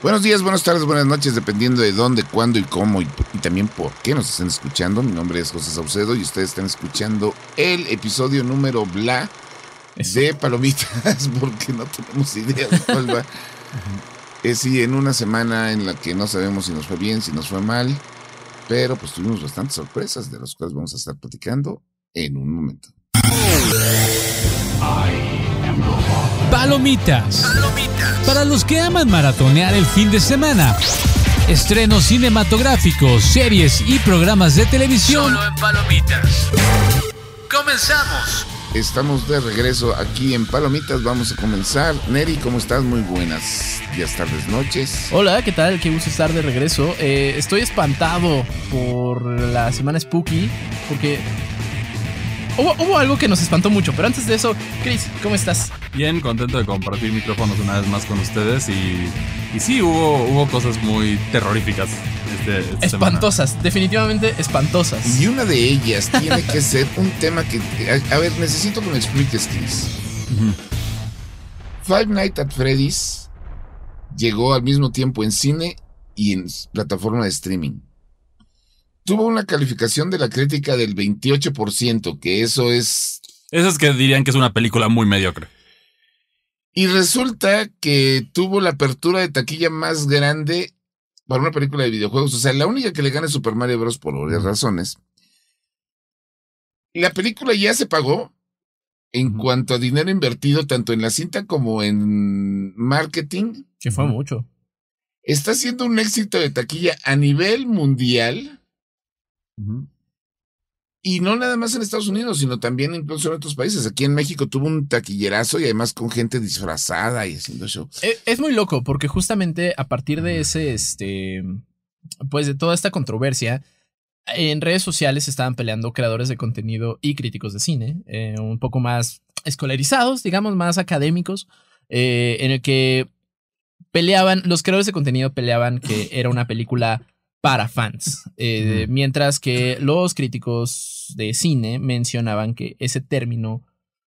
Buenos días, buenas tardes, buenas noches, dependiendo de dónde, cuándo y cómo y, también por qué nos están escuchando. Mi nombre es José Saucedo y ustedes están escuchando el episodio número bla de Palomitas, porque no tenemos idea de cuál va. Es sí, en una semana en la que no sabemos si nos fue bien, si nos fue mal, pero pues tuvimos bastantes sorpresas de las cuales vamos a estar platicando en un momento. Palomitas. Para los que aman maratonear el fin de semana. Estrenos cinematográficos, series y programas de televisión. Solo en Palomitas. Comenzamos. Estamos de regreso aquí en Palomitas. Vamos a comenzar. Neri, ¿cómo estás? Muy buenas días, tardes, noches. Hola, ¿qué tal? Qué gusto estar de regreso. Eh, estoy espantado por la semana Spooky porque hubo, algo que nos espantó mucho, pero antes de eso, Chris, ¿cómo estás? Bien, contento de compartir micrófonos una vez más con ustedes y, y sí, hubo, hubo cosas muy terroríficas. Este, espantosas, definitivamente espantosas. Y una de ellas tiene que ser un tema que... A, ver, necesito que me expliques, Chris. Five Nights at Freddy's llegó al mismo tiempo en cine y en plataforma de streaming tuvo una calificación de la crítica del 28%, que eso es... Eso es que dirían que es una película muy mediocre. Y resulta que tuvo la apertura de taquilla más grande para una película de videojuegos. O sea, la única que le gana es Super Mario Bros. por varias razones. La película ya se pagó en cuanto a dinero invertido tanto en la cinta como en marketing. Que fue mucho. Está siendo un éxito de taquilla a nivel mundial. Y no nada más en Estados Unidos, sino también incluso en otros países. Aquí en México tuvo un taquillerazo y además con gente disfrazada y haciendo shows. Es, es muy loco porque justamente a partir de ese, este, pues de toda esta controversia, en redes sociales estaban peleando creadores de contenido y críticos de cine, eh, un poco más escolarizados, digamos, más académicos, eh, en el que peleaban, los creadores de contenido peleaban que era una película para fans. Eh, mientras que los críticos de cine mencionaban que ese término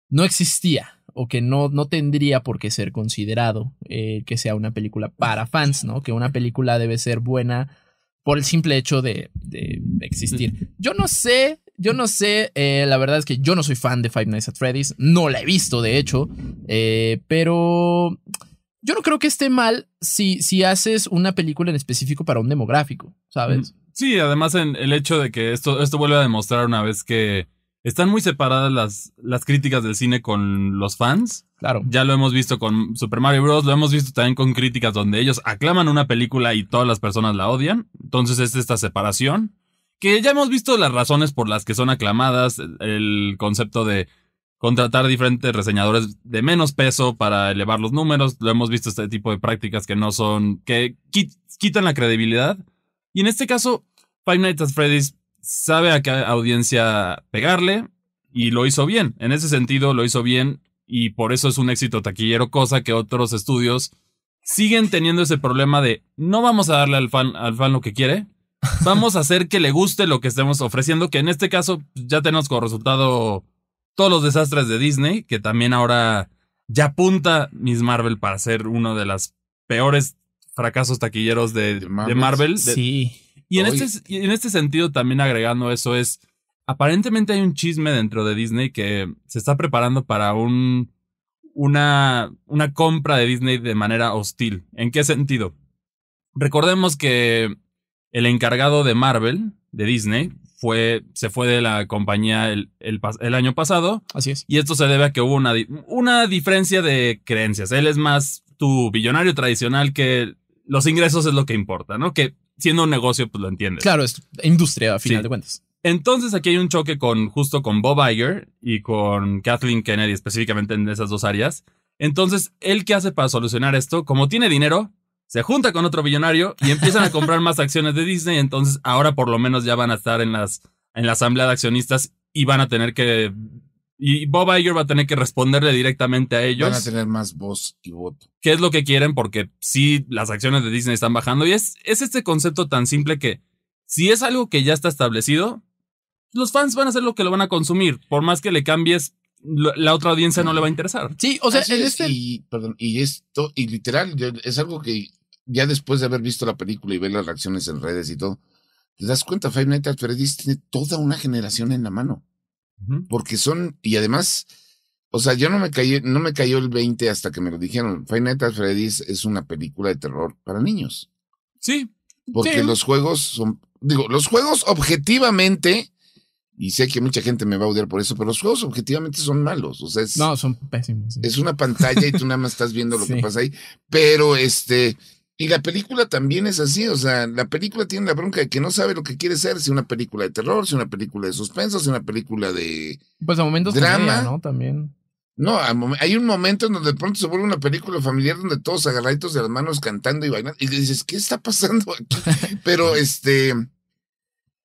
no existía o que no, no tendría por qué ser considerado eh, que sea una película para fans, ¿no? Que una película debe ser buena por el simple hecho de, existir. Yo no sé, yo no sé, eh, la verdad es que yo no soy fan de Five Nights at Freddy's, no la he visto de hecho, pero yo no creo que esté mal si, si haces una película en específico para un demográfico, ¿sabes? Sí, además en el hecho de que esto, esto vuelve a demostrar una vez que están muy separadas las, las críticas del cine con los fans. Claro. Ya lo hemos visto con Super Mario Bros., lo hemos visto también con críticas donde ellos aclaman una película y todas las personas la odian. Entonces es esta separación. Que ya hemos visto las razones por las que son aclamadas, el concepto de contratar diferentes reseñadores de menos peso para elevar los números. Lo hemos visto este tipo de prácticas que no son, que quitan la credibilidad. Y en este caso, Five Nights at Freddy's sabe a qué audiencia pegarle y lo hizo bien. En ese sentido, lo hizo bien y por eso es un éxito taquillero, cosa que otros estudios siguen teniendo ese problema de no vamos a darle al fan, al fan lo que quiere. Vamos a hacer que le guste lo que estemos ofreciendo, que en este caso ya tenemos como resultado todos los desastres de Disney, que también ahora ya apunta Miss Marvel para ser uno de los peores fracasos taquilleros de, Marvel. sí. Y en, este, en este sentido, también agregando eso, es aparentemente hay un chisme dentro de Disney que se está preparando para un, una, una compra de Disney de manera hostil. ¿En qué sentido? Recordemos que el encargado de Marvel, de Disney, fue, se fue de la compañía el, el, año pasado. Así es. Y esto se debe a que hubo una, una diferencia de creencias. Él es más tu billonario tradicional que los ingresos es lo que importa, ¿no? Que siendo un negocio, pues lo entiendes. Claro, es industria a final de cuentas. Entonces aquí hay un choque con justo con Bob Iger y con Kathleen Kennedy específicamente en esas dos áreas. Entonces, ¿él qué hace para solucionar esto? Como tiene dinero, se junta con otro billonario y empiezan a comprar más acciones de Disney. Entonces ahora por lo menos ya van a estar en, las, en la asamblea de accionistas y van a tener que... Y Bob Iger va a tener que responderle directamente a ellos. Van a tener más voz y voto. ¿Qué es lo que quieren? Porque sí, las acciones de Disney están bajando. Y es, es este concepto tan simple que si es algo que ya está establecido, los fans van a hacer lo que lo van a consumir. Por más que le cambies, la otra audiencia no le va a interesar. Sí, o sea, este y, perdón, y esto, y literal, es algo que ya después de haber visto la película y ver las reacciones en redes y todo, te das cuenta, Five Nights at Freddy's tiene toda una generación en la mano. Porque son, y además, o sea, yo no me cayó, no me cayó el 20 hasta que me lo dijeron. Five Nights at Freddy's es una película de terror para niños. Sí, Porque Sí. los juegos son, digo, los juegos objetivamente, y sé que mucha gente me va a odiar por eso, pero los juegos objetivamente son malos. O sea, es, No, son pésimos. sí. es una pantalla y tú nada más estás viendo lo que pasa ahí. Pero este, y la película también es así, o sea, la película tiene la bronca de que no sabe lo que quiere ser, si una película de terror, si una película de suspenso, si una película de... Pues a momentos Drama. comedia, ¿no? También. No, hay un momento en donde de pronto se vuelve una película familiar donde todos agarraditos de las manos cantando y bailando. Y dices, ¿qué está pasando aquí? Pero este,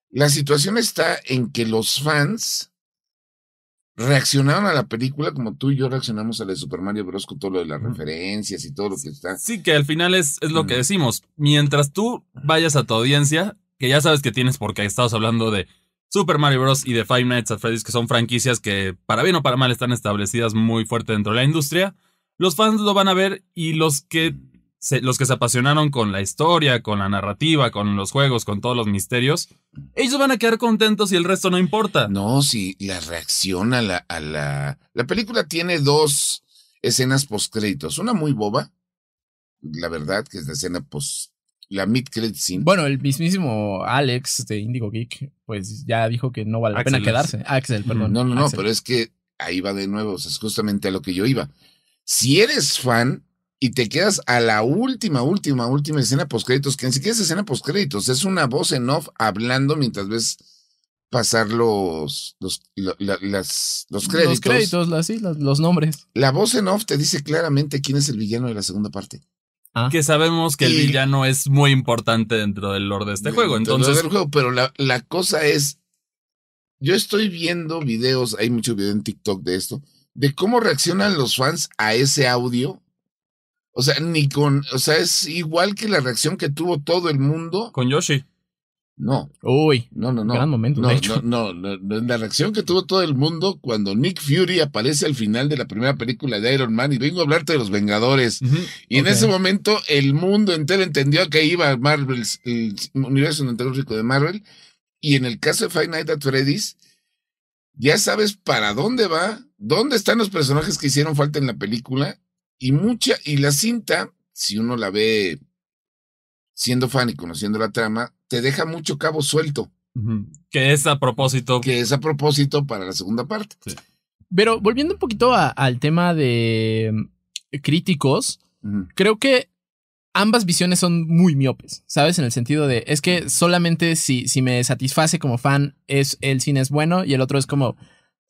la situación está en que los fans reaccionaron a la película como tú y yo reaccionamos a la de Super Mario Bros. con todo lo de las referencias y todo lo que está. Sí, que al final es, es lo que decimos. Mientras tú vayas a tu audiencia, que ya sabes que tienes porque estamos hablando de Super Mario Bros. y de Five Nights at Freddy's, que son franquicias que para bien o para mal están establecidas muy fuerte dentro de la industria, los fans lo van a ver y los que se, los que se apasionaron con la historia, con la narrativa, con los juegos, con todos los misterios, ellos van a quedar contentos y el resto no importa. No, si la reacción a la, a la. La película tiene dos escenas postcréditos. Una muy boba, la verdad, que es la escena post. La mid-credit scene. Bueno, el mismísimo Alex de Indigo Geek, pues ya dijo que no vale la Axel pena quedarse. Axel, perdón. no, no, no, Axel. pero es que ahí va de nuevo. O sea, es justamente a lo que yo iba. Si eres fan y te quedas a la última, última, última escena postcréditos, que ni siquiera es escena postcréditos, es una voz en off hablando mientras ves pasar los, los, lo- la- las, los créditos. Los créditos, las, sí, las- los nombres. La voz en off te dice claramente quién es el villano de la segunda parte. Ah. Que sabemos que el villano es muy importante dentro del lore de este juego. Entonces, del juego, pero la, la cosa es, yo estoy viendo videos, hay muchos videos en TikTok de esto, de cómo reaccionan los fans a ese audio. O sea, ni con, o sea, es igual que la reacción que tuvo todo el mundo. con Yoshi. No, Uy, no, no, no. Gran momento, no, de hecho. no, no, la reacción que tuvo todo el mundo cuando Nick Fury aparece al final de la primera película de Iron Man y vengo a hablarte de los Vengadores. Y en ese momento el mundo entero entendió que iba Marvel, el universo cinematográfico de Marvel. Y en el caso de Five Nights at Freddy's, ya sabes para dónde va, dónde están los personajes que hicieron falta en la película. Y mucha, y la cinta, si uno la ve siendo fan y conociendo la trama, te deja mucho cabo suelto. Que es a propósito. que es a propósito para la segunda parte. Pero volviendo un poquito a- al tema de mm, críticos, creo que ambas visiones son muy miopes, ¿sabes? En el sentido de, es que solamente si, si me satisface como fan, es el cine es bueno y el otro es como,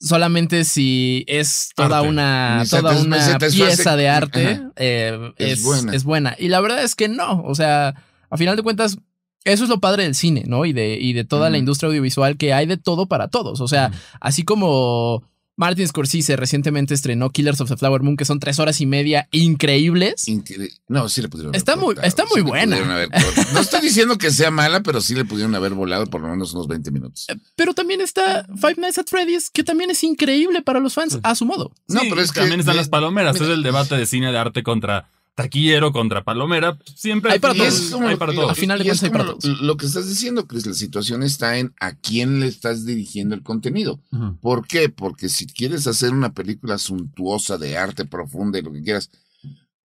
solamente si es toda Arte. una, toda una pieza de arte, eh, Es es, buena. es buena. Y la verdad es que no, o sea, a final de cuentas... Eso es lo padre del cine, ¿no? Y de, y de toda la industria audiovisual que hay de todo para todos. O sea, así como Martin Scorsese recientemente estrenó Killers of the Flower Moon, que son tres horas y media increíbles. Incre- No, sí le pudieron haber Está muy- cortado, está muy buena. haber. No estoy diciendo que sea mala, pero sí le pudieron haber volado por lo menos unos 20 minutos. Pero también está Five Nights at Freddy's, que también es increíble para los fans a su modo. No, pero es que- también están las palomeras. mira. es el debate de cine de arte contra taquillero, contra palomera. Siempre Hay para todos. hay para todos. A final de cuentas hay para todos. Lo, que estás diciendo, Chris, la situación está en a quién le estás dirigiendo el contenido. Ujú. ¿Por qué? Porque si quieres hacer una película suntuosa de arte profunda y lo que quieras,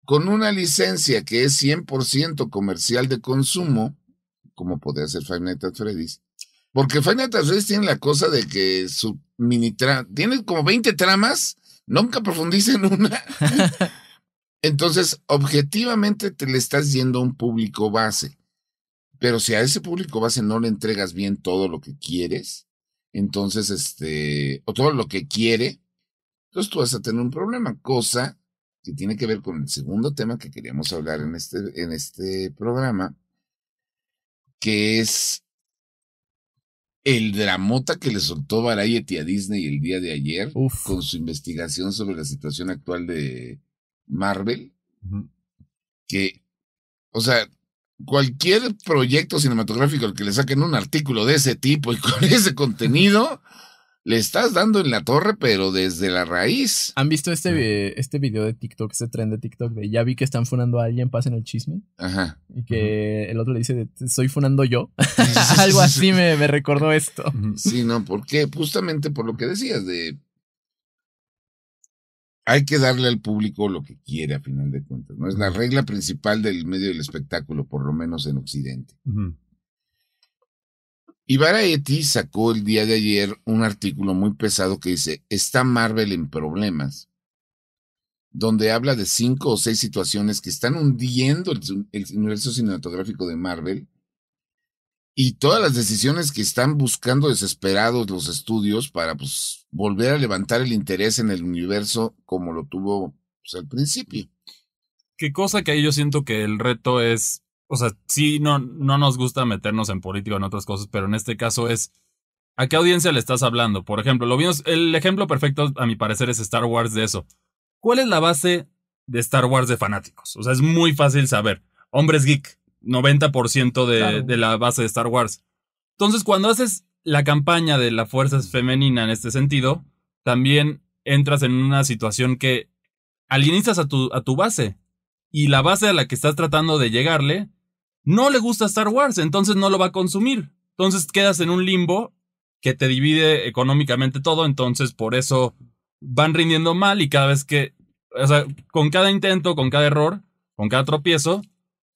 con una licencia que es 100% comercial de consumo, como podría ser Five Nights at Freddy's, porque Five Nights at Freddy's tiene la cosa de que su mini trama, tiene como 20 tramas, nunca profundiza en una. Entonces, objetivamente te le estás yendo a un público base. Pero si a ese público base no le entregas bien todo lo que quieres, entonces, este, o todo lo que quiere, entonces tú vas a tener un problema, cosa que tiene que ver con el segundo tema que queríamos hablar en este, en este programa, que es el dramota que le soltó Variety a Disney el día de ayer Uf. con su investigación sobre la situación actual de Marvel, que, o sea, cualquier proyecto cinematográfico al que le saquen un artículo de ese tipo y con ese contenido, le estás dando en la torre, pero desde la raíz. ¿Han visto este, este video de TikTok, este tren de TikTok de ya vi que están funando a alguien, pasen el chisme? Ajá. Y que el otro le dice, estoy funando yo. Algo así me, me recordó esto. Sí, no, porque justamente por lo que decías de hay que darle al público lo que quiere a final de cuentas, ¿no? Es la regla principal del medio del espectáculo, por lo menos en Occidente. Ujú. Y Variety sacó el día de ayer un artículo muy pesado que dice, ¿está Marvel en problemas? Donde habla de cinco o seis situaciones que están hundiendo el, el universo cinematográfico de Marvel y todas las decisiones que están buscando desesperados los estudios para pues, volver a levantar el interés en el universo como lo tuvo pues, al principio. Qué cosa que ahí yo siento que el reto es, o sea, sí, no, no nos gusta meternos en política o en otras cosas, pero en este caso es, ¿a qué audiencia le estás hablando? Por ejemplo, lo vimos, el ejemplo perfecto a mi parecer es Star Wars de eso. ¿Cuál es la base de Star Wars de fanáticos? O sea, es muy fácil saber. Hombres geek, 90% de, Claro. de la base de Star Wars. Entonces, cuando haces la campaña de la fuerza femenina en este sentido, también entras en una situación que alienizas a tu, a tu base. Y la base a la que estás tratando de llegarle no le gusta Star Wars, entonces no lo va a consumir. Entonces quedas en un limbo que te divide económicamente todo, entonces por eso van rindiendo mal y cada vez que, o sea, con cada intento, con cada error, con cada tropiezo,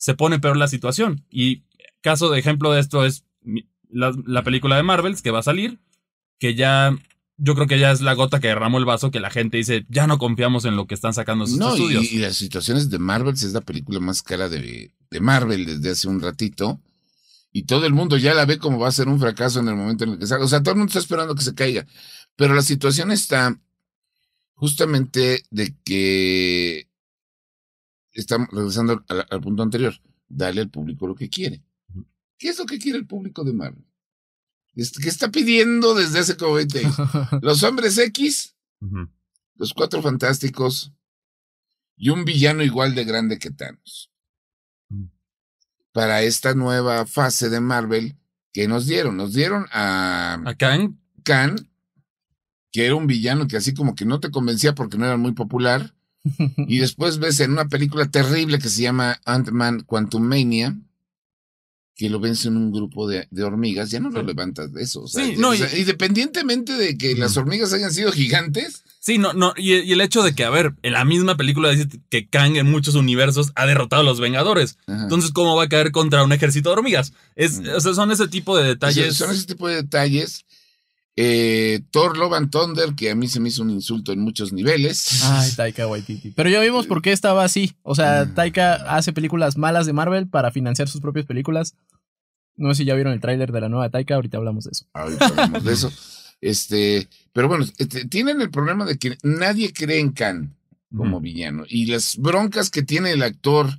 se pone peor la situación. Y caso de ejemplo de esto es la, la película de Marvels que va a salir, que ya, yo creo que ya es la gota que derramó el vaso, que la gente dice, ya no confiamos en lo que están sacando sus No, y, estudios. y las situaciones de Marvel es la película más cara de, de Marvel desde hace un ratito. Y todo el mundo ya la ve como va a ser un fracaso en el momento en el que salga. O sea, todo el mundo está esperando que se caiga. Pero la situación está justamente de que estamos regresando al, al punto anterior. Dale al público lo que quiere. ¿Qué es lo que quiere el público de Marvel? ¿Qué está pidiendo desde hace como 20 años? Los hombres X, los cuatro fantásticos y un villano igual de grande que Thanos. Mm. Para esta nueva fase de Marvel que nos dieron, nos dieron a A Kang, que era un villano que así como que no te convencía porque no era muy popular, y después ves en una película terrible que se llama Ant-Man Quantum Mania, que lo vence en un grupo de, de hormigas, ya no lo levantas de eso. O sea, Sí, no, o sea, y- independientemente de que las hormigas hayan sido gigantes, Sí, no, no, y, y el hecho de que, a ver, en la misma película dice que Kang en muchos universos ha derrotado a los Vengadores. Ajá. Entonces, ¿cómo va a caer contra un ejército de hormigas? Es, o sea, son ese tipo de detalles. Son ese tipo de detalles. Eh, Thor Love and Thunder, que a mí se me hizo un insulto en muchos niveles. Ay, Taika Waititi. Pero ya vimos por qué estaba así. O sea, Mm. Taika hace películas malas de Marvel para financiar sus propias películas. No sé si ya vieron el tráiler de la nueva Taika, ahorita hablamos de eso. Ahorita hablamos de eso. Este, pero bueno, este, tienen el problema de que nadie cree en Khan como villano. Y las broncas que tiene el actor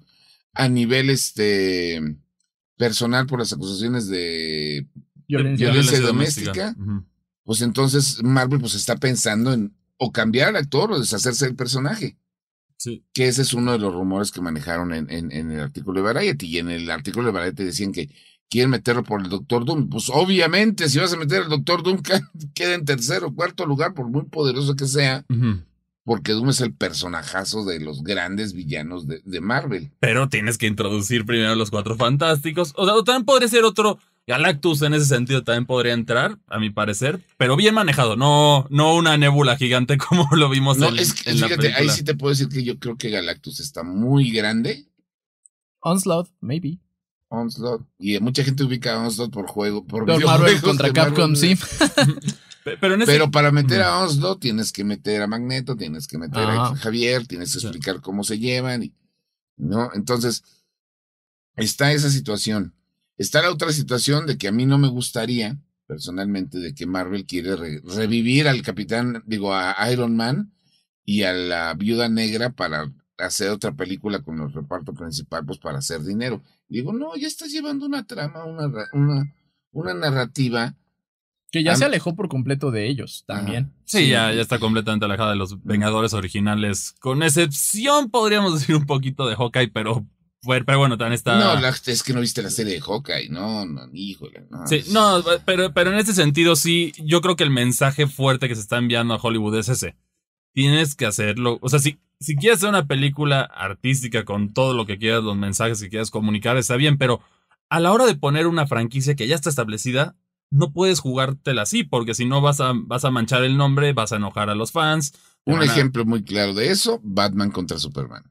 a nivel este personal por las acusaciones de Violencia. Violencia doméstica. Ujú. Pues entonces Marvel pues está pensando en o cambiar al actor o deshacerse del personaje. Sí. Que ese es uno de los rumores que manejaron en, en, en el artículo de Variety. Y en el artículo de Variety decían que quieren meterlo por el Doctor Doom. Pues obviamente, si vas a meter al Doctor Doom, queda en tercer o cuarto lugar, por muy poderoso que sea, porque Doom es el personajazo de los grandes villanos de, de Marvel. Pero tienes que introducir primero los cuatro fantásticos. O sea, o también podría ser otro. Galactus en ese sentido también podría entrar, a mi parecer. Pero bien manejado, no, no una nébula gigante como lo vimos No, en, es que en la fíjate, ahí película. sí te puedo decir que yo creo que Galactus está muy grande. Onslaught, maybe. Onslaught. Y mucha gente ubica a Onslaught por juego, por Pero Marvel contra de Capcom, Marvel. sí. Pe- Pero en ese. Pero para meter a Onslaught tienes que meter a Magneto, tienes que meter Ajá. a Javier, tienes que Sí. explicar cómo se llevan, y, ¿no? Entonces, está esa situación. Está la otra situación de que a mí no me gustaría, personalmente, de que Marvel quiere re- revivir al Capitán, digo, a Iron Man y a la Viuda Negra para hacer otra película con el reparto principal, pues para hacer dinero. Digo, no, ya estás llevando una trama, una, una, una narrativa. Que ya Am- se alejó por completo de ellos también. Sí, ya, ya está completamente alejada de los Vengadores originales. Con excepción, podríamos decir, un poquito de Hawkeye, pero Pero, pero bueno, también está. No, la- es que no viste la serie de Hawkeye, no, no, híjole. No, Sí, no, pero, pero en este sentido sí, yo creo que el mensaje fuerte que se está enviando a Hollywood es ese. Tienes que hacerlo. O sea, si, si quieres hacer una película artística con todo lo que quieras, los mensajes que quieras comunicar, está bien, pero a la hora de poner una franquicia que ya está establecida, no puedes jugártela así, porque si no vas a, vas a manchar el nombre, vas a enojar a los fans. Un a- ejemplo muy claro de eso, Batman contra Superman.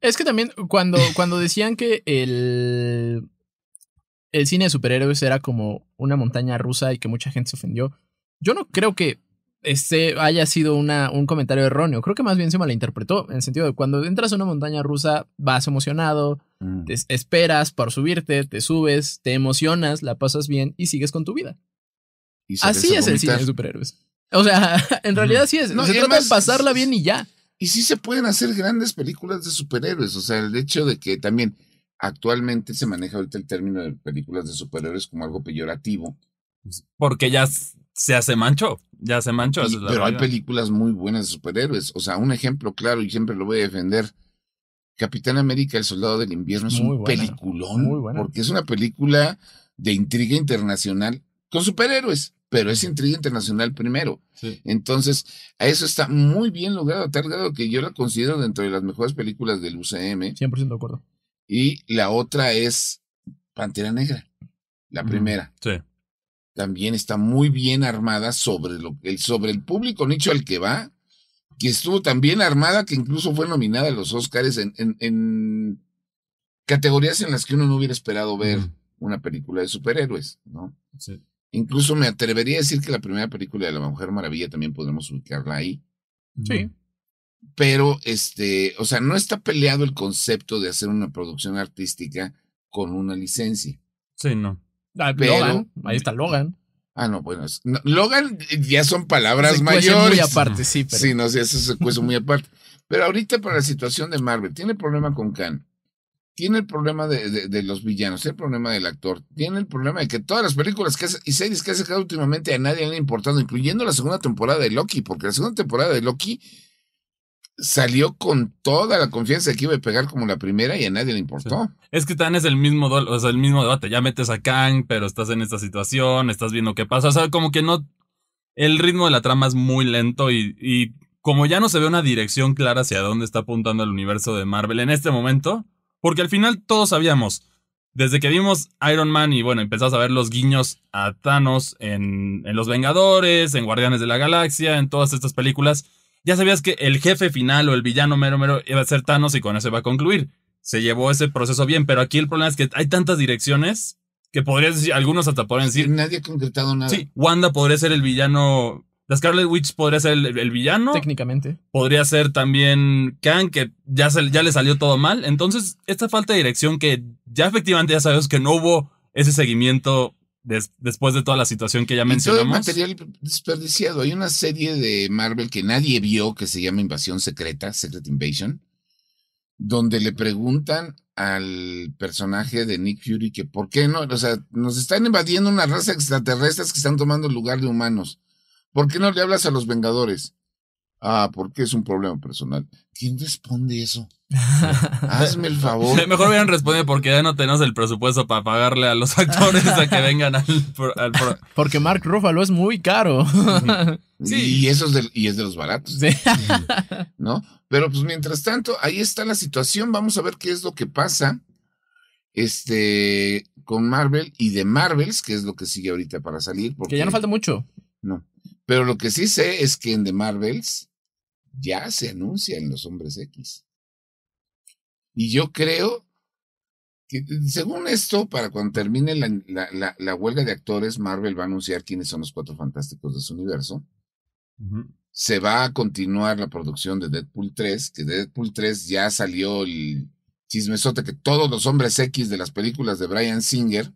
Es que también cuando, cuando decían que el, el cine de superhéroes era como una montaña rusa y que mucha gente se ofendió, yo no creo que este haya sido una, un comentario erróneo. Creo que más bien se malinterpretó, en el sentido de cuando entras a una montaña rusa vas emocionado, te es- esperas por subirte, te subes, te emocionas, la pasas bien y sigues con tu vida. Así es el cine de superhéroes. O sea, en realidad sí es. No, se trata además- de pasarla bien y ya. Y sí se pueden hacer grandes películas de superhéroes. O sea, el hecho de que también actualmente se maneja ahorita el término de películas de superhéroes como algo peyorativo. Porque ya se hace mancho. Ya se. Y- la pero hay películas muy buenas de superhéroes. O sea, un ejemplo claro, y siempre lo voy a defender. Capitán América, el Soldado del Invierno, es Muy un buena, peliculón. muy buena. Porque es una película de intriga internacional con superhéroes, pero es intriga internacional primero. Sí. Entonces, a eso está muy bien logrado, a tal grado que yo la considero dentro de las mejores películas del UCM. 100% de acuerdo. Y la otra es Pantera Negra, la Ujú. primera. Sí. También está muy bien armada sobre, lo, el, sobre el público nicho al que va, que estuvo tan bien armada que incluso fue nominada a los Oscars en, en, en categorías en las que uno no hubiera esperado ver una película de superhéroes, ¿no? Sí. Incluso me atrevería a decir que la primera película de la Mujer Maravilla también podemos ubicarla ahí. Sí. Pero, este, o sea, no está peleado el concepto de hacer una producción artística con una licencia. Sí, no. Ah, Pero- Logan, ahí está Logan. Ah, no, bueno, es- no, Logan ya son palabras Se mayores. Muy aparte, sí, pero. Sí, no sé, eso se cuece muy aparte. Pero ahorita para la situación de Marvel, tiene problema con Khan, tiene el problema de, de- los villanos, el problema del actor, tiene el problema de que todas las películas que y series que ha sacado últimamente a nadie le han importado, incluyendo la segunda temporada de Loki, porque la segunda temporada de Loki salió con toda la confianza de que iba a pegar como la primera y a nadie le importó. Es que tan es el mismo, o sea, el mismo debate. Ya metes a Kang, pero estás en esta situación, estás viendo qué pasa. O sea, como que no. El ritmo de la trama es muy lento y, y como ya no se ve una dirección clara hacia dónde está apuntando el universo de Marvel en este momento, porque al final todos sabíamos. Desde que vimos Iron Man y bueno, empezamos a ver los guiños a Thanos en, en Los Vengadores, en Guardianes de la Galaxia, en todas estas películas, ya sabías que el jefe final o el villano mero mero iba a ser Thanos y con eso iba a concluir. Se llevó ese proceso bien, pero aquí el problema es que hay tantas direcciones que podrías decir, algunos hasta podrían decir, Nadie ha concretado nada. sí, Wanda podría ser el villano, la Scarlet Witch podría ser el, el villano, Técnicamente. podría ser también Kang, que ya, se- ya le salió todo mal. Entonces, esta falta de dirección que ya efectivamente ya sabemos que no hubo ese seguimiento des- después de toda la situación que ya Y todo el mencionamos. material desperdiciado. Hay una serie de Marvel que nadie vio que se llama Invasión Secreta, Secret Invasion, donde le preguntan al personaje de Nick Fury que por qué no, o sea, nos están invadiendo una raza extraterrestres que están tomando el lugar de humanos. ¿Por qué no le hablas a los Vengadores? Ah, porque es un problema personal. ¿Quién responde eso? Hazme el favor. Mejor hubieran respondido porque ya no tenemos el presupuesto para pagarle a los actores a que vengan al, pro- al pro- Porque Mark Ruffalo es muy caro. Sí. Y eso es de, y es de los baratos. Sí. ¿no? Pero pues mientras tanto, ahí está la situación. Vamos a ver qué es lo que pasa este, con Marvel y de Marvels, que es lo que sigue ahorita para salir. Porque, Que ya no falta mucho. No. Pero lo que sí sé es que en The Marvels ya se anuncian los hombres X. Y yo creo que, según esto, para cuando termine la, la, la, la huelga de actores, Marvel va a anunciar quiénes son los cuatro fantásticos de su universo se va a continuar la producción de Deadpool 3, que de Deadpool 3 ya salió el chismesote que todos los hombres X de las películas de Brian Singer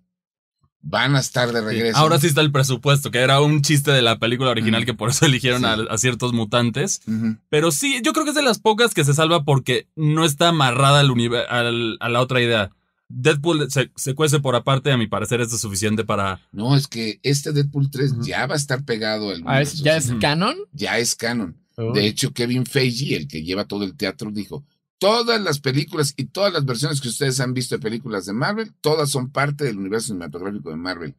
van a estar de regreso. Ahora sí está el presupuesto, que era un chiste de la película original Mm. que por eso eligieron Sí. a, a ciertos mutantes. Pero sí, yo creo que es de las pocas que se salva porque no está amarrada al a la otra idea. Deadpool se, se cuece por aparte, a mi parecer esto es suficiente para... No, es que este Deadpool 3 Ujú. ya va a estar pegado al Ah, ¿es- universo ¿Ya es canon? ya es canon. De hecho, Kevin Feige, el que lleva todo el teatro, dijo, Todas las películas y todas las versiones que ustedes han visto de películas de Marvel, todas son parte del universo cinematográfico de Marvel.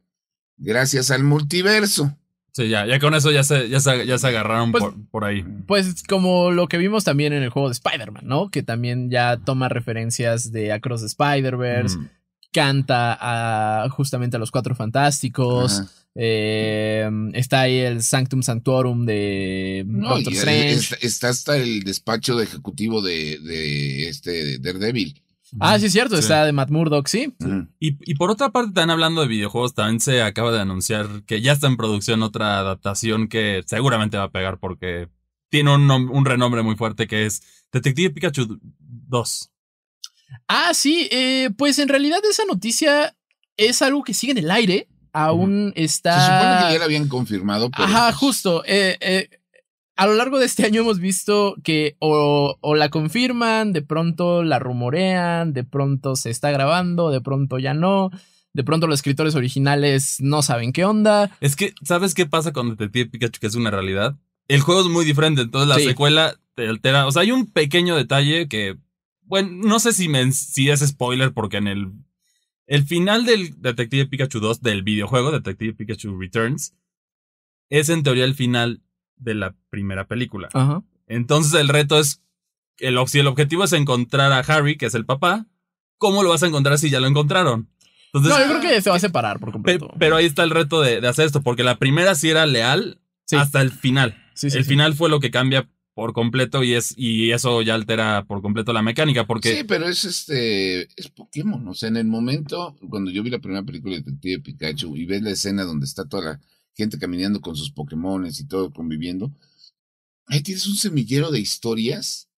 Gracias al multiverso. Sí, ya, ya con eso ya se, ya se, ya se agarraron Pues- por, por ahí. Pues como lo que vimos también en el juego de Spider-Man, ¿no? Que también ya toma referencias de Across the Spider-Verse, Mm. canta a justamente a los Cuatro Fantásticos. Ajá. Eh, está ahí el Sanctum Sanctorum de No, Doctor y Strange. está, está hasta el despacho de ejecutivo de, de este Daredevil. Ah, sí, es cierto, Sí. está de Matt Murdock, sí. Y, y por otra parte, también hablando de videojuegos, también se acaba de anunciar que ya está en producción otra adaptación que seguramente va a pegar porque tiene un, un renombre muy fuerte que es Detective Pikachu 2. Ah, sí, eh, pues en realidad esa noticia es algo que sigue en el aire. Aún está. Se supone que ya la habían confirmado. Pero Ajá, pues, justo. eh, eh, a lo largo de este año hemos visto que o, o la confirman, de pronto la rumorean, de pronto se está grabando, de pronto ya no, de pronto los escritores originales no saben qué onda. Es que, ¿sabes qué pasa con Detective Pikachu que es una realidad? El juego es muy diferente, entonces la Sí. secuela te altera. O sea, hay un pequeño detalle que, bueno, no sé si, me, si es spoiler porque en el, el final del Detective Pikachu 2 del videojuego Detective Pikachu Returns es en teoría el final de la primera película. Ajá. Entonces el reto es, el, si el objetivo es encontrar a Harry, que es el papá, ¿cómo lo vas a encontrar si ya lo encontraron? Entonces, No, yo creo que se va a separar por completo. pero ahí está el reto de, de hacer esto, porque la primera sí era leal Sí. hasta el final. Sí, sí, el final fue lo que cambia por completo y es y eso ya altera por completo la mecánica porque Sí, pero es este. Es Pokémon. O sea, en el momento, cuando yo vi la primera película de Detective Pikachu y ves la escena donde está toda la gente caminando con sus Pokémones y todo conviviendo, ahí tienes un semillero de historias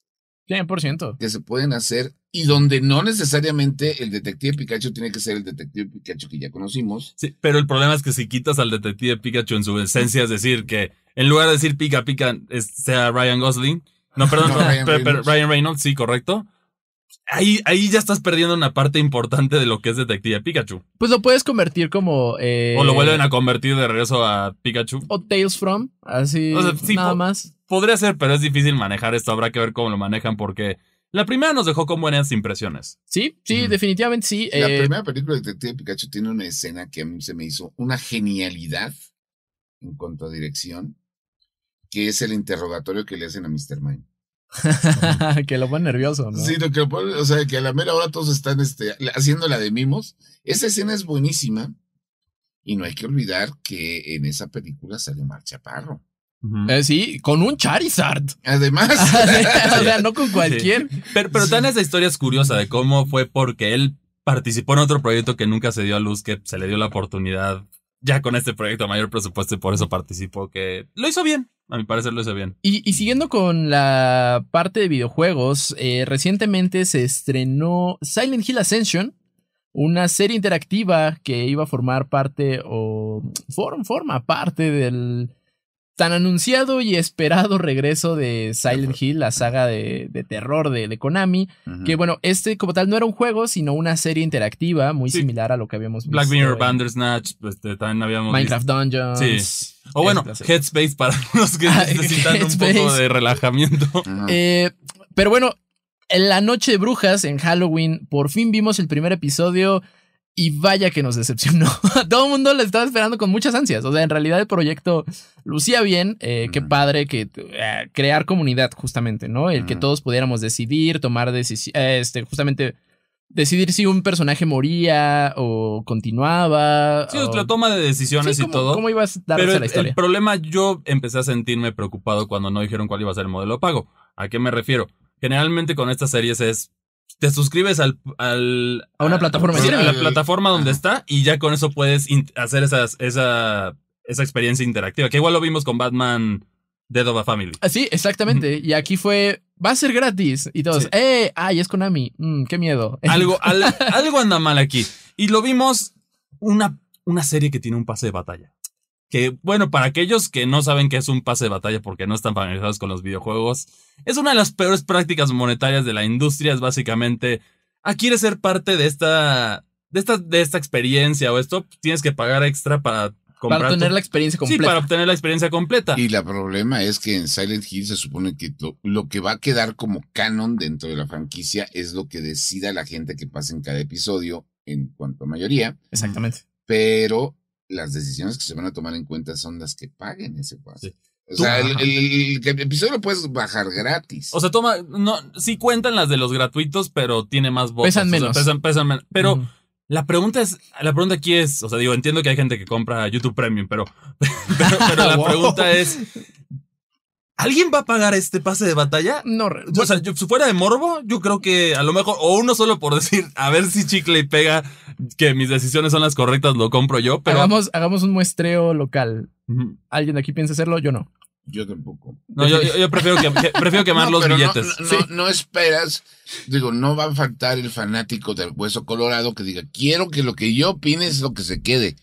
100%. que se pueden hacer y donde no necesariamente el Detective Pikachu tiene que ser el Detective Pikachu que ya conocimos. sí, pero el problema es que si quitas al detective Pikachu en su esencia, es decir, que en lugar de decir pica pica es- sea Ryan Gosling, no, perdón, No, no, Ryan pero- pero Reynolds. Ryan Reynolds, sí, correcto. Ahí, ahí ya estás perdiendo una parte importante de lo que es Detective Pikachu. Pues lo puedes convertir como. eh, O lo vuelven a convertir de regreso a Pikachu. O Tales from, así. O sea, sí, nada po- más. Podría ser, pero es difícil manejar esto. Habrá que ver cómo lo manejan porque la primera nos dejó con buenas impresiones. Sí, sí, definitivamente sí. La eh, primera película de Detective Pikachu tiene una escena que a mí se me hizo una genialidad en cuanto a dirección, que es el interrogatorio que le hacen a Mr. Mime. que lo pone nervioso, ¿no? Sí, lo que pone- o sea, que a la mera hora todos están este, haciendo la de mimos. Esa escena es buenísima. Y no hay que olvidar que en esa película sale Mar Chaparro. Eh, sí, con un Charizard. Además, o sea, no con cualquier. Pero, pero tan esa historia es curiosa de cómo fue porque él participó en otro proyecto que nunca se dio a luz, que se le dio la oportunidad ya con este proyecto a mayor presupuesto y por eso participó, que lo hizo bien. A mi parecer lo hizo bien. Y, y siguiendo con la parte de videojuegos, eh, recientemente se estrenó Silent Hill Ascension, una serie interactiva que iba a formar parte o form- forma parte del tan anunciado y esperado regreso de Silent Hill, la saga de, de terror de, de Konami. Que bueno, este como tal no era un juego, sino una serie interactiva muy Sí. similar a lo que habíamos visto. Black Mirror, en Bandersnatch, este, también habíamos Minecraft Dungeons. Sí. O bueno, clase. Headspace para los que Ah, necesitan un poco de relajamiento. Eh, pero bueno, en la noche de brujas, en Halloween, por fin vimos el primer episodio y vaya que nos decepcionó. Todo el mundo lo estaba esperando con muchas ansias. O sea, en realidad el proyecto lucía bien. eh, Qué padre que eh, crear comunidad, justamente, ¿no? El que todos pudiéramos decidir, tomar decisiones, este, justamente decidir si un personaje moría o continuaba. Sí, o- la toma de decisiones Sí, y todo. ¿Cómo ibas a darse Pero el, la historia? el problema, yo empecé a sentirme preocupado cuando no dijeron cuál iba a ser el modelo de pago. ¿A qué me refiero? Generalmente con estas series es. Te suscribes al. al A una plataforma sí, a la plataforma donde está y ya con eso puedes hacer esas, esa, esa experiencia interactiva. Que igual lo vimos con Batman Dead of a Family. Ah, Sí, exactamente. Y aquí fue, va a ser gratis. Y todos, Sí. ¡eh! ¡Ay, es Konami! Mm, ¡Qué miedo! Algo, al- algo anda mal aquí. Y lo vimos una, una serie que tiene un pase de batalla. Que, bueno, para aquellos que no saben qué es un pase de batalla porque no están familiarizados con los videojuegos, es una de las peores prácticas monetarias de la industria. Es básicamente, ah, quieres ser parte de esta, de esta, de esta experiencia o esto, tienes que pagar extra para comprar Para tener tu- la experiencia Sí, completa. para obtener la experiencia completa. Y la problema es que en Silent Hill se supone que lo, lo que va a quedar como canon dentro de la franquicia es lo que decida la gente que pasa en cada episodio en cuanto a mayoría, Exactamente. pero las decisiones que se van a tomar en cuenta son las que paguen ese pase. Sí. O Tú- sea, el, el- el episodio lo puedes bajar gratis. O sea, toma, no, sí cuentan las de los gratuitos, pero tiene más votos. Pesan o sea, menos. pesan, pesan menos. Pero la pregunta es, la pregunta aquí es, o sea, digo, entiendo que hay gente que compra YouTube Premium, pero, pero, pero la Wow. pregunta es, ¿alguien va a pagar este pase de batalla? No, re- O sea, yo, si fuera de morbo, yo creo que a lo mejor, o uno solo por decir, a ver si chicle y pega, que mis decisiones son las correctas, lo compro yo, pero... hagamos, hagamos un muestreo local. ¿Alguien de aquí piensa hacerlo? Yo no. Yo tampoco. No, yo, prefiero, que, que- prefiero quemar No, los billetes. No, no, Sí. no esperas, digo, no va a faltar el fanático del hueso colorado que diga, quiero que lo que yo opine es lo que se quede.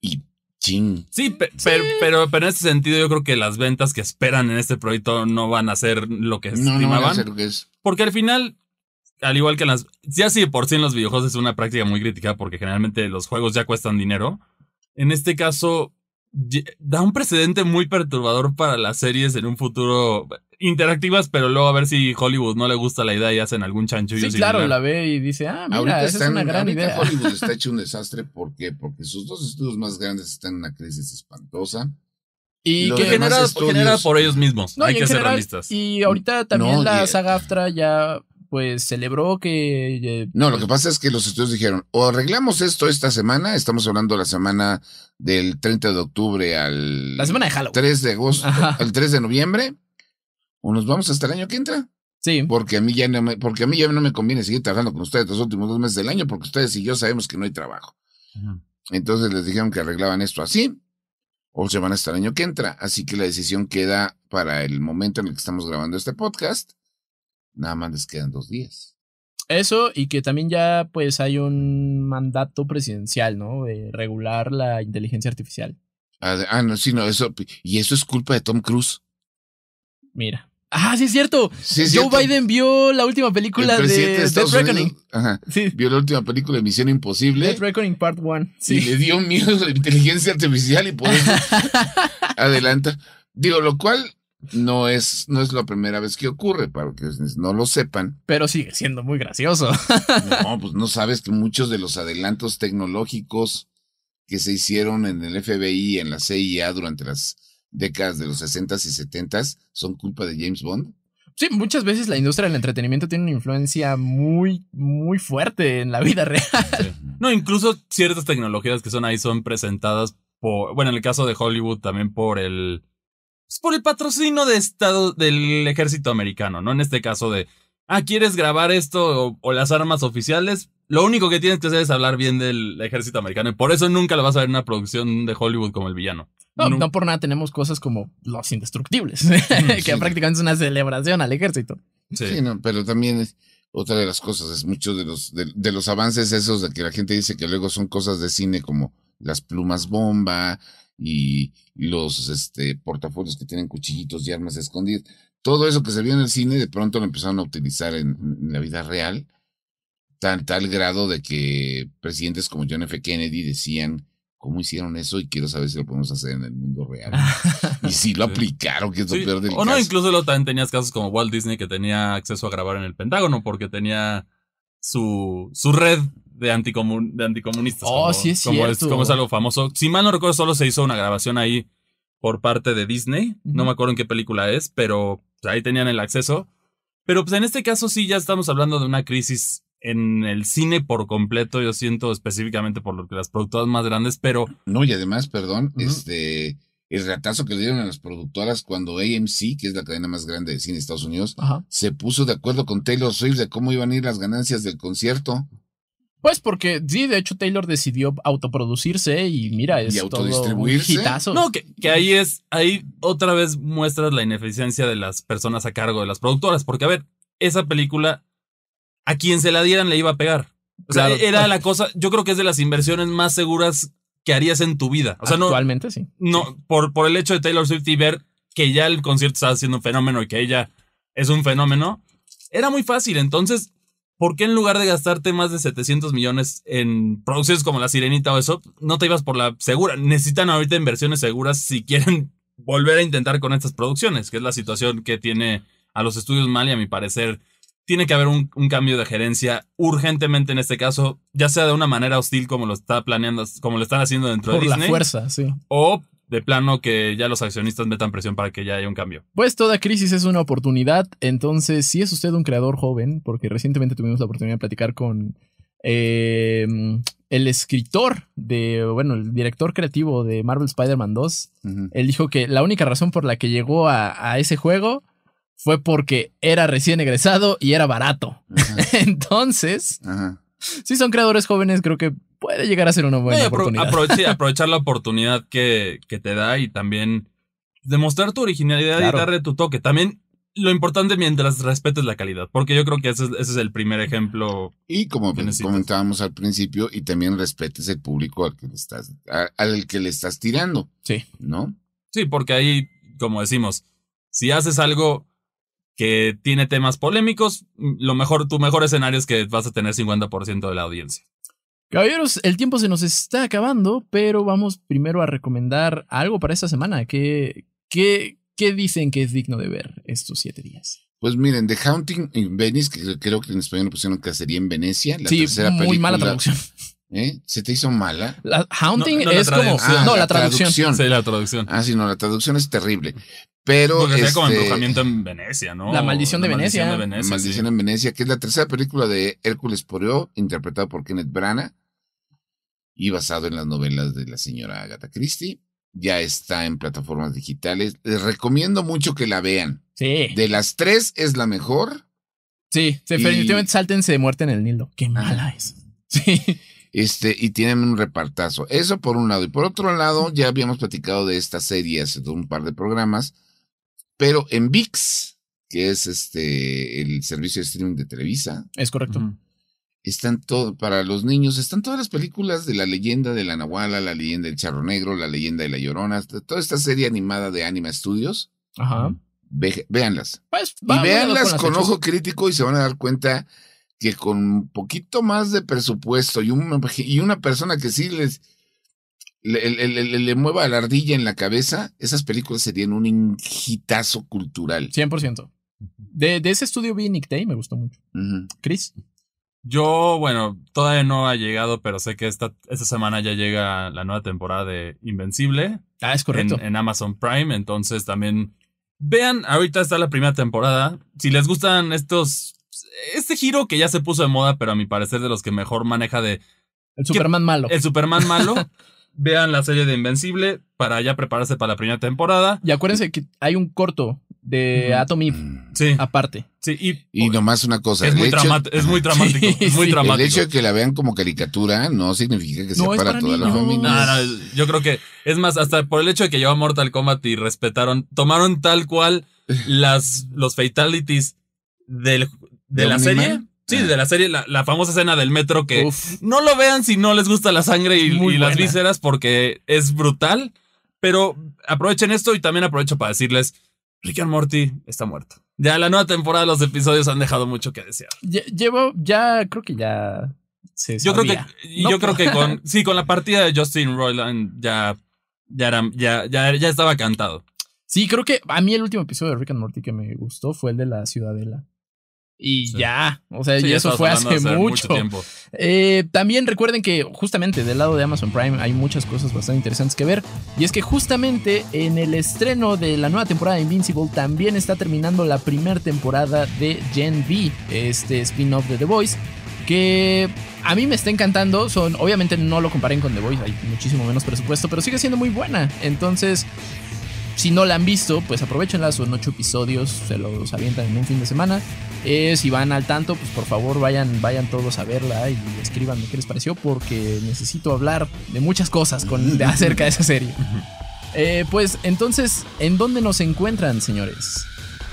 Y ching. Sí, pe- Pero, pero, pero en este sentido yo creo que las ventas que esperan en este proyecto no van a ser lo que No, no van a estimaban. hacer lo que es. porque al final, al igual que en las... Ya sí, por sí en los videojuegos es una práctica muy crítica porque generalmente los juegos ya cuestan dinero. En este caso, da un precedente muy perturbador para las series en un futuro interactivas, pero luego a ver si Hollywood no le gusta la idea y hacen algún chanchullo Sí, claro, la ve y dice, ah, mira, ahorita esa es una gran ahorita idea. Hollywood está hecho un desastre. ¿Por qué? Porque sus dos estudios más grandes están en una crisis espantosa. Y Los que estudios- generada por ellos mismos. No, Hay que ser realistas. Y ahorita también No, la y- saga AFTRA ya pues celebró que eh, No, lo que pasa es que los estudios dijeron, o arreglamos esto esta semana, estamos hablando de la semana del 30 de octubre al la semana de Halloween. 3 de agosto, Ajá. al 3 de noviembre, o nos vamos hasta el año que entra. Sí. Porque a mí ya no me, porque a mí ya no me conviene seguir trabajando con ustedes los últimos dos meses del año, porque ustedes y yo sabemos que no hay trabajo. Entonces les dijeron que arreglaban esto así, o se van hasta el año que entra. Así que la decisión queda para el momento en el que estamos grabando este podcast. Nada más les quedan dos días. Eso y que también ya pues hay un mandato presidencial, ¿no? De regular la inteligencia artificial. Ah, ah, no, sí, no, eso, y eso es culpa de Tom Cruise. Mira. Ah, sí es cierto. Sí, es Joe cierto. Biden vio la última El película de de Death Reckoning. Ajá, Sí. vio la última película de Misión Imposible Death Reckoning Part 1. y Sí. le dio miedo a la inteligencia artificial y por eso adelanta. Digo, lo cual no es, no es la primera vez que ocurre, para que no lo sepan. Pero sigue siendo muy gracioso. No, pues no sabes que muchos de los adelantos tecnológicos que se hicieron en el FBI, en la CIA durante las décadas de los 60s y 70s son culpa de James Bond. Sí, muchas veces la industria del entretenimiento tiene una influencia muy, muy fuerte en la vida real. No, incluso ciertas tecnologías que son ahí son presentadas por, bueno, en el caso de Hollywood también por el, es por el patrocinio de estado del ejército americano, ¿no? En este caso de, ah, ¿quieres grabar esto o, o las armas oficiales? Lo único que tienes que hacer es hablar bien del ejército americano y por eso nunca lo vas a ver en una producción de Hollywood como el villano. No, no por nada tenemos cosas como los indestructibles, que sí. prácticamente es una celebración al ejército. Sí. Sí, no, pero también es- otra de las cosas es muchos de los, de, de los avances esos de que la gente dice que luego son cosas de cine como las plumas bomba y los este, portafolios que tienen cuchillitos y armas escondidas. Todo eso que se vio en el cine de pronto lo empezaron a utilizar en, en la vida real, tal, tal grado de que presidentes como John F. Kennedy decían, ¿cómo hicieron eso? Y quiero saber si lo podemos hacer en el mundo real. y sí lo aplicaron, que es lo Sí, peor del o no, incluso luego también tenías casos como Walt Disney que tenía acceso a grabar en el Pentágono porque tenía su, su red de, anticomun- de anticomunistas. Oh, como, sí es como cierto. como es algo famoso. Si mal no recuerdo, solo se hizo una grabación ahí por parte de Disney. No me acuerdo en qué película es, pero pues, ahí tenían el acceso. Pero pues en este caso sí ya estamos hablando de una crisis en el cine por completo. Yo siento específicamente por lo que las productoras más grandes, pero No, y además, perdón, este, el ratazo que le dieron a las productoras cuando AMC, que es la cadena más grande de cine de Estados Unidos, Ajá. se puso de acuerdo con Taylor Swift de cómo iban a ir las ganancias del concierto Pues porque sí, de hecho Taylor decidió autoproducirse y mira, es Y todo un autodistribuirse. hitazo. No, que, que ahí es, ahí otra vez muestras la ineficiencia de las personas a cargo de las productoras, porque a ver, esa película, a quien se la dieran le iba a pegar. O sea, Claro. era la cosa, yo creo que es de las inversiones más seguras que harías en tu vida. O sea, no, Actualmente sí. no, por, por el hecho de Taylor Swift y ver que ya el concierto estaba siendo un fenómeno y que ella es un fenómeno, era muy fácil. Entonces, ¿por qué en lugar de gastarte más de 700 millones en producciones como La Sirenita o eso, no te ibas por la segura? Necesitan ahorita inversiones seguras si quieren volver a intentar con estas producciones, que es la situación que tiene a los estudios mal y a mi parecer tiene que haber un, un, cambio de gerencia urgentemente en este caso, ya sea de una manera hostil como lo está planeando, como lo están haciendo dentro Por de Disney. la fuerza, sí. O de plano que ya los accionistas metan presión para que ya haya un cambio. Pues toda crisis es una oportunidad, entonces si es usted un creador joven, porque recientemente tuvimos la oportunidad de platicar con eh, el escritor de, bueno, el director creativo de Marvel Spider-Man 2, uh -huh. él dijo que la única razón por la que llegó a, a ese juego fue porque era recién egresado y era barato. Entonces, Ajá. si son creadores jóvenes, creo que puede llegar a ser una buena no, oportunidad. Aproveche, aprovechar la oportunidad que, que, te da y también demostrar tu originalidad claro. y darle tu toque. También lo importante mientras respetes la calidad, porque yo creo que ese, ese es el primer ejemplo. Y como comentábamos al principio, y también respetes el público al que le estás, al que le estás tirando. Sí. ¿No? Sí, porque ahí, como decimos, si haces algo que tiene temas polémicos, lo mejor, tu mejor escenario es que vas a tener 50% de la audiencia. Caballeros, el tiempo se nos está acabando, pero vamos primero a recomendar algo para esta semana. ¿Qué, qué, qué dicen que es digno de ver estos siete días? Pues miren, The Haunting in Venice, que creo que en español pusieron Cacería en Venecia. La sí, tercera muy película, mala traducción. ¿Eh? ¿Se te hizo mala? La Haunting No, no, es la como. traducción. no, Ah, la la traducción. traducción. Sí, la traducción. Ah, sí, no, la traducción es terrible. Pero. Porque sea como este, embrujamiento en Venecia, ¿no? La maldición de La Venecia. Maldición de Venecia. Maldición sí. en Venecia, que es la tercera película de Hércules Poirot, interpretada por Kenneth Branagh y basado en las novelas de la señora Agatha Christie. Ya está en plataformas digitales. Les recomiendo mucho que la vean. Sí. De las tres es la mejor. Sí, Y- definitivamente sáltense de muerte en el Nilo. Qué mala es. Sí. Este, y tienen un repartazo. Eso por un lado. Y por otro lado, ya habíamos platicado de esta serie hace un par de programas. Pero en VIX, que es este el servicio de streaming de Televisa, Es correcto. Están todo, para los niños, están todas las películas de la leyenda de la Nahuala, la leyenda del Charro Negro, la leyenda de la Llorona, toda esta serie animada de Anima Studios. Ajá. Ve- véanlas. Pues, Y vámonos véanlas las con ojo crítico y se van a dar cuenta que con un poquito más de presupuesto y una, y una persona que sí les le, le- le- le mueva la ardilla en la cabeza, esas películas serían un hitazo cultural. 100%. De, de ese estudio vi Nick Day, me gustó mucho. Chris. Yo, bueno, todavía no ha llegado, pero sé que esta, esta semana ya llega la nueva temporada de Invencible Ah, es en, correcto. en Amazon Prime. Entonces también vean, ahorita está la primera temporada. Si les gustan estos, este giro que ya se puso de moda, pero a mi parecer de los que mejor maneja de el Superman malo. el Superman malo, vean la serie de Invencible para ya prepararse para la primera temporada. Y acuérdense que hay un corto de. Atom Eve Sí, aparte. sí, y, Y nomás una cosa, es, el muy hecho, es muy dramático. Sí, es muy sí. el hecho de que la vean como caricatura no significa que sea No, para, para toda la familia. No, no, yo creo que es más, hasta por el hecho de que lleva Mortal Kombat y respetaron, tomaron tal cual las, los fatalities del, de, ¿De la serie. Sí, Ah. de la serie, la, la famosa escena del metro que Uf. no lo vean si no les gusta la sangre y, las vísceras porque es brutal. Pero aprovechen esto y también aprovecho para decirles, Rick and Morty está muerto. Ya la nueva temporada los episodios han dejado mucho que desear. Lle- Llevo, ya, creo que ya se Yo creo que, yo creo que con, sí, con la partida de Justin Roiland ya, ya era, ya, ya, ya estaba cantado. Sí, creo que a mí el último episodio de Rick and Morty que me gustó fue el de la Ciudadela. Y Sí. ya, o sea, Sí, y eso fue hace mucho. tiempo. Eh, también recuerden que justamente del lado de Amazon Prime hay muchas cosas bastante interesantes que ver. Y es que justamente en el estreno de la nueva temporada de Invincible también está terminando la primera temporada de Gen V, este spin-off de The Voice. Que a mí me está encantando. Son, obviamente no lo comparen con The Voice, hay muchísimo menos presupuesto, pero sigue siendo muy buena. Entonces, si no la han visto, pues aprovechenla, son ocho episodios, se los avientan en un fin de semana. Eh, si van al tanto, pues por favor vayan, vayan todos a verla y escríbanme qué les pareció, porque necesito hablar de muchas cosas con, de- acerca de esa serie. Eh, pues entonces, ¿en dónde nos encuentran, señores?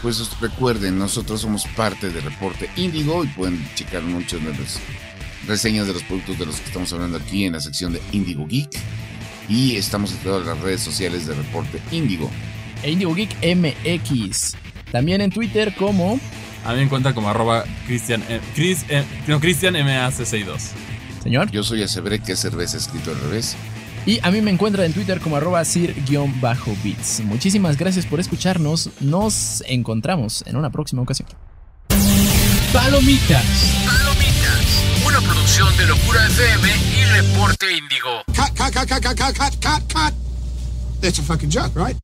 Pues recuerden, nosotros somos parte de Reporte Índigo y pueden checar muchas de las reseñas de los productos de los que estamos hablando aquí en la sección de Indigo Geek. Y estamos en todas las redes sociales de Reporte Índigo. E Indigo Geek MX. También en Twitter como A mí me encuentra como arroba Cristian, eh, Chris, eh, no, Cristian MAC62. Señor. Yo soy Acebre, que es cerveza escrito al revés. Y a mí me encuentra en Twitter como arroba sir-bits. Muchísimas gracias por escucharnos. Nos encontramos en una próxima ocasión. Palomitas. Palomitas, una producción de Locura FM y Reporte Índigo. Cut, cut, cut, cut, cut, cut, cut, cut, cut. That's a fucking joke, right?